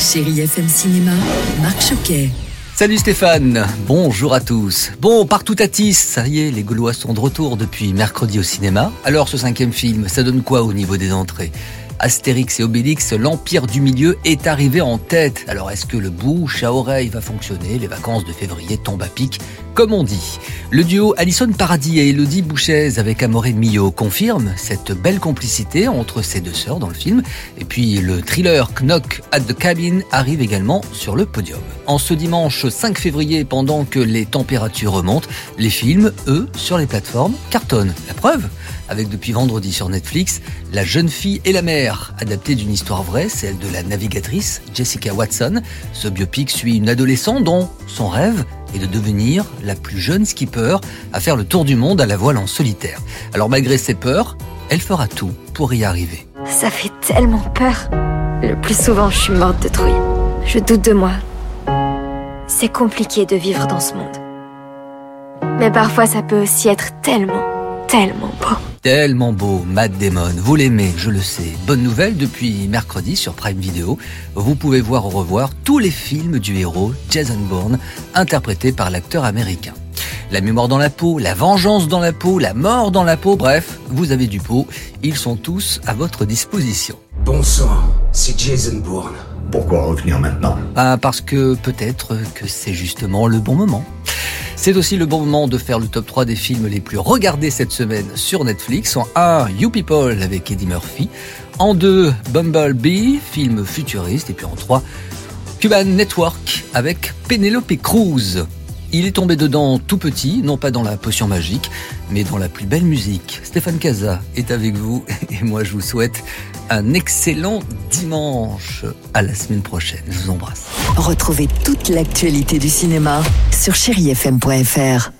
Chérie FM Cinéma, Marc Choquet. Salut Stéphane, bonjour à tous. Bon, partout à Tis, ça y est, les Gaulois sont de retour depuis mercredi au cinéma. Alors ce cinquième film, ça donne quoi au niveau des entrées? Astérix et Obélix, l'Empire du Milieu est arrivé en tête. Alors est-ce que le bouche à oreille va fonctionner? Les vacances de février tombent à pic, comme on dit. Le duo Alison Paradis et Elodie Bouchez avec Amoré Millot confirme cette belle complicité entre ces deux sœurs dans le film. Et puis le thriller Knock at the Cabin arrive également sur le podium. En ce dimanche 5 février, pendant que les températures remontent, les films, eux, sur les plateformes, cartonnent. La preuve? Avec depuis vendredi sur Netflix La jeune fille et la mère, adaptée d'une histoire vraie, celle de la navigatrice Jessica Watson. Ce biopic suit une adolescente dont son rêve est de devenir la plus jeune skipper à faire le tour du monde à la voile en solitaire. Alors malgré ses peurs, elle fera tout pour y arriver. Ça fait tellement peur. Le plus souvent, je suis morte de trouille. Je doute de moi. C'est compliqué de vivre dans ce monde. Mais parfois, ça peut aussi être tellement, tellement beau. Tellement beau, Matt Damon, vous l'aimez, je le sais. Bonne nouvelle, depuis mercredi sur Prime Video, vous pouvez voir au revoir tous les films du héros Jason Bourne, interprété par l'acteur américain. La mémoire dans la peau, la vengeance dans la peau, la mort dans la peau, bref, vous avez du pot, ils sont tous à votre disposition. Bon sang, c'est Jason Bourne. Pourquoi revenir maintenant? Ah, parce que peut-être que c'est justement le bon moment. C'est aussi le bon moment de faire le top 3 des films les plus regardés cette semaine sur Netflix. En 1, You People avec Eddie Murphy. En 2, Bumblebee, film futuriste. Et puis en 3, Cuban Network avec Penelope Cruz. Il est tombé dedans tout petit, non pas dans la potion magique, mais dans la plus belle musique. Stéphane Casa est avec vous et moi je vous souhaite un excellent dimanche. À la semaine prochaine. Je vous embrasse. Retrouvez toute l'actualité du cinéma sur chérifm.fr.